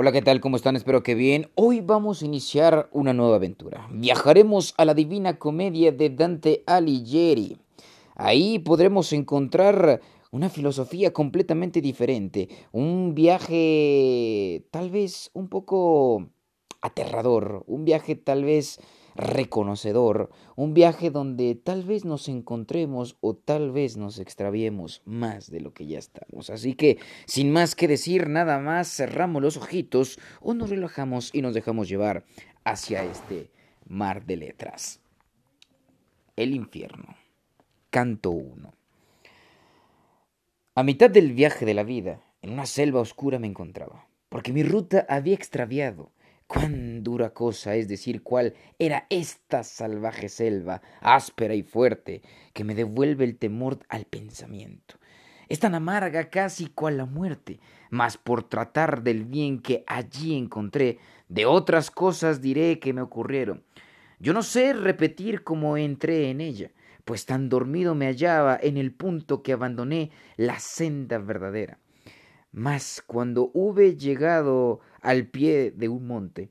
Hola, ¿qué tal? ¿Cómo están? Espero que bien. Hoy vamos a iniciar una nueva aventura. Viajaremos a la Divina Comedia de Dante Alighieri. Ahí podremos encontrar una filosofía completamente diferente, un viaje tal vez un poco aterrador, un viaje tal vez reconocedor, un viaje donde tal vez nos encontremos o tal vez nos extraviemos más de lo que ya estamos. Así que, sin más que decir, nada más cerramos los ojitos o nos relajamos y nos dejamos llevar hacia este mar de letras. El infierno. Canto 1. A mitad del viaje de la vida, en una selva oscura me encontraba, porque mi ruta había extraviado Cuán dura cosa es decir cuál era esta salvaje selva, áspera y fuerte, que me devuelve el temor al pensamiento. Es tan amarga casi cual la muerte, mas por tratar del bien que allí encontré, de otras cosas diré que me ocurrieron. Yo no sé repetir cómo entré en ella, pues tan dormido me hallaba en el punto que abandoné la senda verdadera. Mas cuando hube llegado al pie de un monte,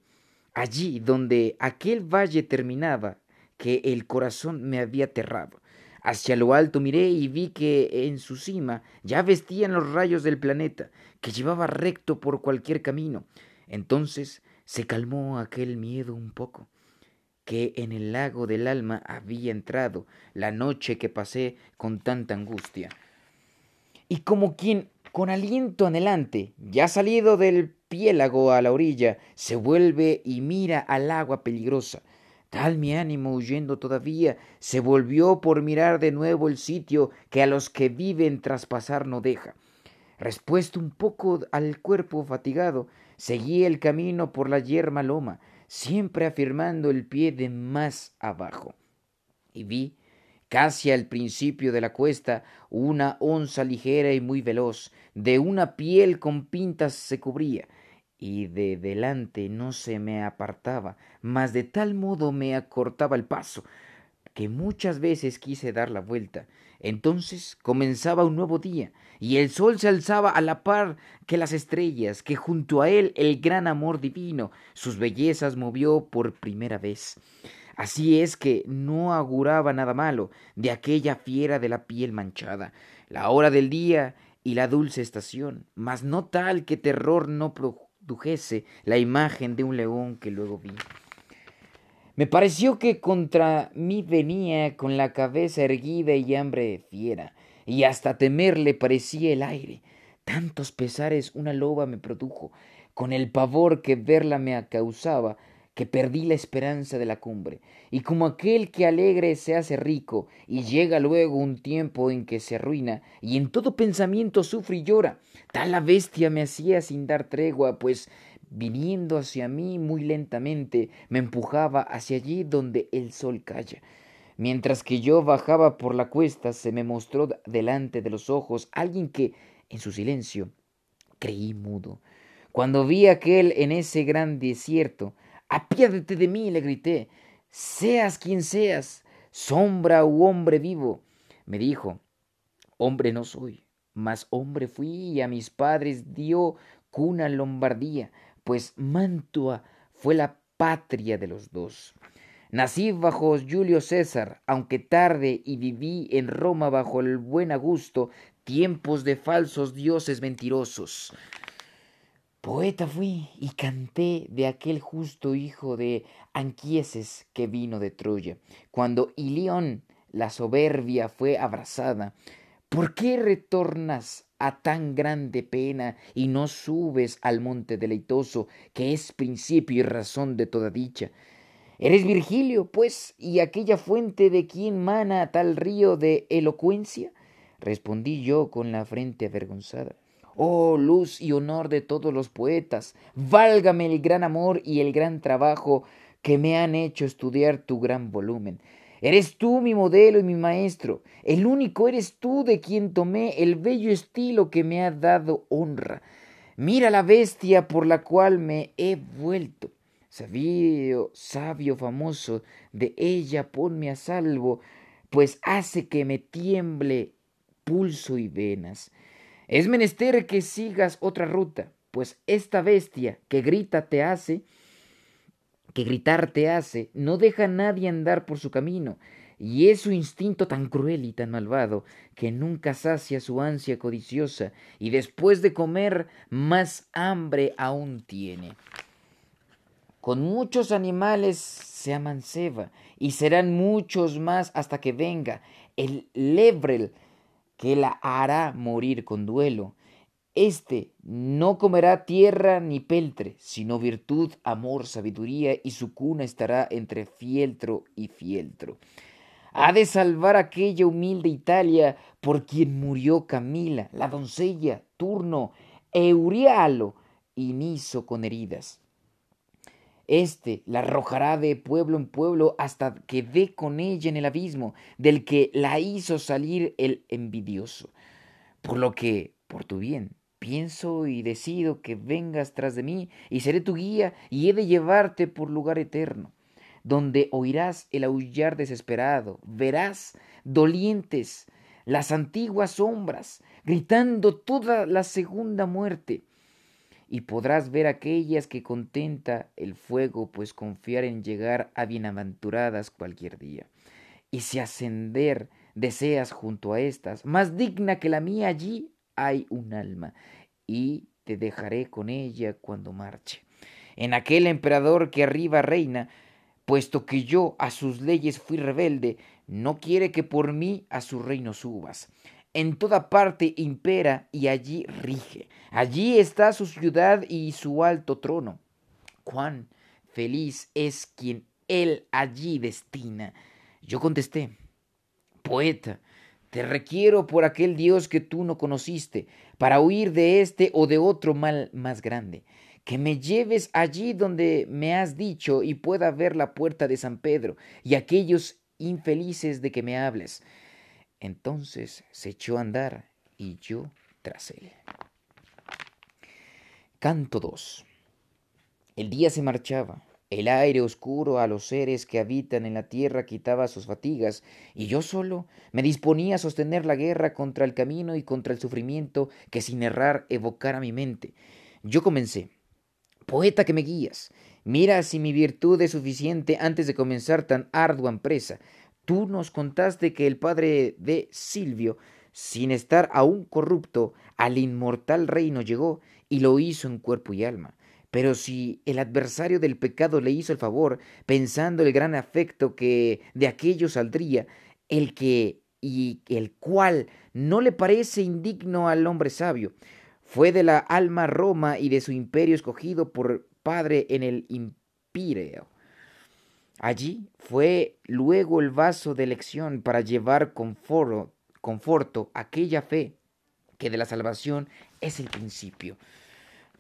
allí donde aquel valle terminaba, que el corazón me había aterrado. Hacia lo alto miré y vi que en su cima ya vestían los rayos del planeta, que llevaba recto por cualquier camino. Entonces se calmó aquel miedo un poco, que en el lago del alma había entrado la noche que pasé con tanta angustia. Y como quien con aliento anhelante, ya salido del piélago a la orilla, se vuelve y mira al agua peligrosa. Tal mi ánimo huyendo todavía, se volvió por mirar de nuevo el sitio que a los que viven traspasar no deja. Respuesto un poco al cuerpo fatigado, seguí el camino por la yerma loma, siempre afirmando el pie de más abajo. Y vi Casi al principio de la cuesta, una onza ligera y muy veloz, de una piel con pintas se cubría, y de delante no se me apartaba, mas de tal modo me acortaba el paso, que muchas veces quise dar la vuelta. Entonces comenzaba un nuevo día, y el sol se alzaba a la par que las estrellas, que junto a él el gran amor divino sus bellezas movió por primera vez. Así es que no auguraba nada malo de aquella fiera de la piel manchada, la hora del día y la dulce estación, mas no tal que terror no produjese la imagen de un león que luego vi. Me pareció que contra mí venía con la cabeza erguida y hambre fiera, y hasta temerle parecía el aire. Tantos pesares una loba me produjo, con el pavor que verla me causaba, que perdí la esperanza de la cumbre, y como aquel que alegre se hace rico, y llega luego un tiempo en que se arruina, y en todo pensamiento sufre y llora, tal la bestia me hacía sin dar tregua, pues viniendo hacia mí muy lentamente, me empujaba hacia allí donde el sol calla. Mientras que yo bajaba por la cuesta, se me mostró delante de los ojos alguien que, en su silencio, creí mudo. Cuando vi aquel en ese gran desierto, apiádate de mí, le grité, seas quien seas, sombra u hombre vivo. Me dijo, hombre no soy, mas hombre fui y a mis padres dio cuna Lombardía, pues Mantua fue la patria de los dos. Nací bajo Julio César, aunque tarde, y viví en Roma bajo el buen Augusto, tiempos de falsos dioses mentirosos. Poeta fui y canté de aquel justo hijo de Anquieses que vino de Troya, cuando Ilión la soberbia fue abrazada. ¿Por qué retornas a tan grande pena y no subes al monte deleitoso, que es principio y razón de toda dicha? ¿Eres Virgilio, pues, y aquella fuente de quien mana tal río de elocuencia? Respondí yo con la frente avergonzada. Oh luz y honor de todos los poetas, válgame el gran amor y el gran trabajo que me han hecho estudiar tu gran volumen. Eres tú mi modelo y mi maestro, el único eres tú de quien tomé el bello estilo que me ha dado honra. Mira la bestia por la cual me he vuelto. Sabio, sabio famoso, de ella ponme a salvo, pues hace que me tiemble pulso y venas. Es menester que sigas otra ruta, pues esta bestia que grita te hace, que gritar te hace, no deja a nadie andar por su camino, y es su instinto tan cruel y tan malvado que nunca sacia su ansia codiciosa y después de comer más hambre aún tiene. Con muchos animales se amanceba y serán muchos más hasta que venga el lebrel que la hará morir con duelo. Este no comerá tierra ni peltre, sino virtud, amor, sabiduría, y su cuna estará entre fieltro y fieltro ha de salvar aquella humilde Italia por quien murió Camila, la doncella, Turno, Eurialo y Niso con heridas. Este la arrojará de pueblo en pueblo hasta que dé con ella en el abismo del que la hizo salir el envidioso. Por lo que, por tu bien, pienso y decido que vengas tras de mí y seré tu guía y he de llevarte por lugar eterno donde oirás el aullar desesperado, verás dolientes las antiguas sombras, gritando toda la segunda muerte, y podrás ver aquellas que contenta el fuego, pues confiar en llegar a bienaventuradas cualquier día. Y si ascender deseas junto a estas, más digna que la mía allí hay un alma, y te dejaré con ella cuando marche. En aquel emperador que arriba reina, puesto que yo a sus leyes fui rebelde, no quiere que por mí a su reino subas. En toda parte impera y allí rige. Allí está su ciudad y su alto trono. Cuán feliz es quien él allí destina. Yo contesté, poeta, te requiero por aquel Dios que tú no conociste, para huir de este o de otro mal más grande que me lleves allí donde me has dicho y pueda ver la puerta de San Pedro y aquellos infelices de que me hables. Entonces se echó a andar y yo tras él. Canto 2. El día se marchaba, el aire oscuro a los seres que habitan en la tierra quitaba sus fatigas, y yo solo me disponía a sostener la guerra contra el camino y contra el sufrimiento que sin errar evocara mi mente. Yo comencé, Poeta que me guías, mira si mi virtud es suficiente antes de comenzar tan ardua empresa. Tú nos contaste que el padre de Silvio, sin estar aún corrupto, al inmortal reino llegó y lo hizo en cuerpo y alma. Pero si el adversario del pecado le hizo el favor, pensando el gran afecto que de aquello saldría, el que y el cual no le parece indigno al hombre sabio, fue de la alma Roma y de su imperio escogido por padre en el imperio. Allí fue luego el vaso de elección para llevar conforto, aquella fe que de la salvación es el principio.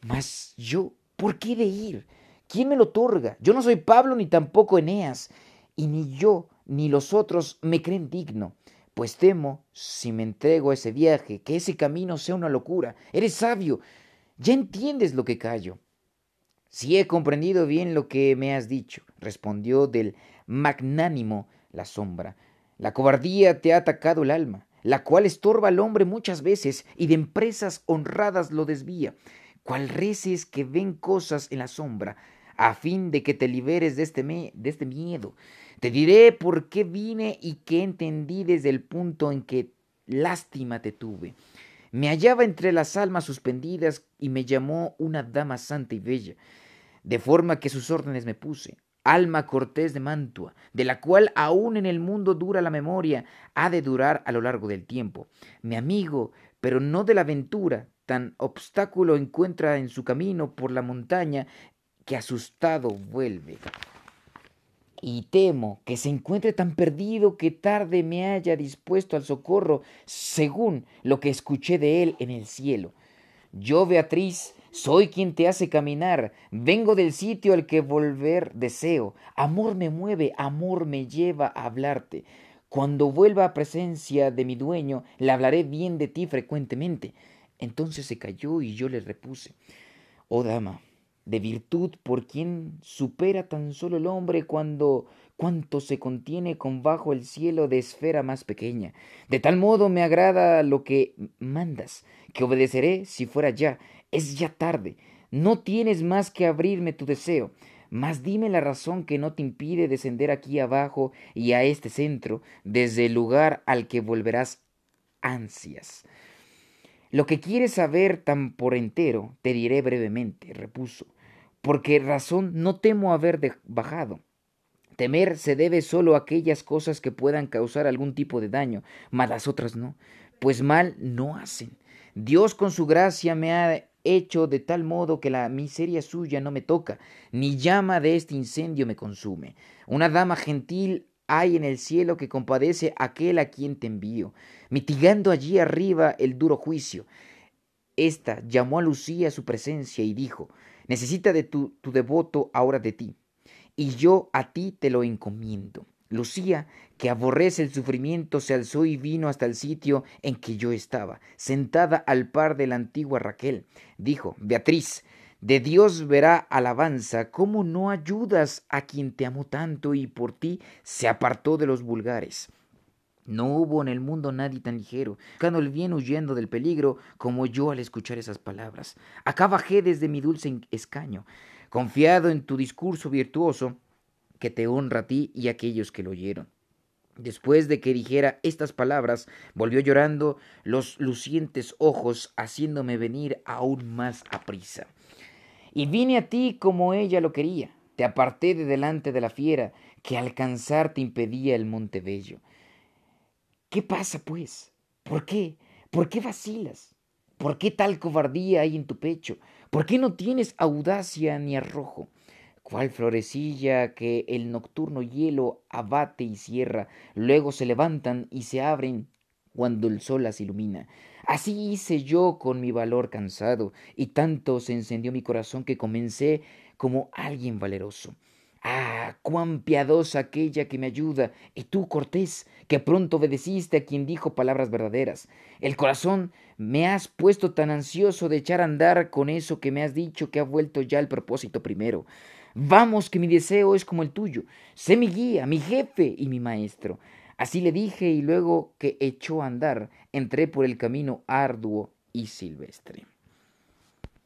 Mas yo, ¿por qué de ir? ¿Quién me lo otorga? Yo no soy Pablo ni tampoco Eneas, y ni yo ni los otros me creen digno pues temo, si me entrego a ese viaje, que ese camino sea una locura. Eres sabio, ya entiendes lo que callo. Si he comprendido bien lo que me has dicho, respondió del magnánimo la sombra. La cobardía te ha atacado el alma, la cual estorba al hombre muchas veces y de empresas honradas lo desvía, cual reces que ven cosas en la sombra, a fin de que te liberes de este, de este miedo. Te diré por qué vine y qué entendí desde el punto en que lástima te tuve. Me hallaba entre las almas suspendidas y me llamó una dama santa y bella, de forma que sus órdenes me puse. Alma cortés de Mantua, de la cual aún en el mundo dura la memoria, ha de durar a lo largo del tiempo. Mi amigo, pero no de la aventura, tan obstáculo encuentra en su camino por la montaña que asustado vuelve y temo que se encuentre tan perdido que tarde me haya dispuesto al socorro, según lo que escuché de él en el cielo. Yo, Beatriz, soy quien te hace caminar, vengo del sitio al que volver deseo, amor me mueve, amor me lleva a hablarte. Cuando vuelva a presencia de mi dueño, le hablaré bien de ti frecuentemente. Entonces se calló y yo le repuse, Oh dama, de virtud por quien supera tan solo el hombre cuando cuanto se contiene con bajo el cielo de esfera más pequeña. De tal modo me agrada lo que mandas, que obedeceré si fuera ya. Es ya tarde. no tienes más que abrirme tu deseo. Mas dime la razón que no te impide descender aquí abajo y a este centro, desde el lugar al que volverás ansias. Lo que quieres saber tan por entero, te diré brevemente, repuso, porque razón no temo haber bajado. Temer se debe solo a aquellas cosas que puedan causar algún tipo de daño, mas las otras no, pues mal no hacen. Dios con su gracia me ha hecho de tal modo que la miseria suya no me toca, ni llama de este incendio me consume. Una dama gentil hay en el cielo que compadece aquel a quien te envío, mitigando allí arriba el duro juicio. Esta llamó a Lucía a su presencia y dijo, necesita de tu, tu devoto ahora de ti, y yo a ti te lo encomiendo. Lucía, que aborrece el sufrimiento, se alzó y vino hasta el sitio en que yo estaba, sentada al par de la antigua Raquel. Dijo, Beatriz, de Dios verá alabanza, cómo no ayudas a quien te amó tanto y por ti se apartó de los vulgares. No hubo en el mundo nadie tan ligero, buscando el bien huyendo del peligro, como yo al escuchar esas palabras. Acá bajé desde mi dulce escaño, confiado en tu discurso virtuoso, que te honra a ti y a aquellos que lo oyeron. Después de que dijera estas palabras, volvió llorando los lucientes ojos, haciéndome venir aún más a prisa. Y vine a ti como ella lo quería. Te aparté de delante de la fiera, que alcanzar te impedía el monte bello. ¿Qué pasa, pues? ¿Por qué? ¿Por qué vacilas? ¿Por qué tal cobardía hay en tu pecho? ¿Por qué no tienes audacia ni arrojo? cual florecilla que el nocturno hielo abate y cierra, luego se levantan y se abren cuando el sol las ilumina. Así hice yo con mi valor cansado, y tanto se encendió mi corazón que comencé como alguien valeroso. Ah, cuán piadosa aquella que me ayuda, y tú, Cortés, que pronto obedeciste a quien dijo palabras verdaderas. El corazón me has puesto tan ansioso de echar a andar con eso que me has dicho que ha vuelto ya al propósito primero. Vamos, que mi deseo es como el tuyo. Sé mi guía, mi jefe y mi maestro. Así le dije y luego que echó a andar, entré por el camino arduo y silvestre.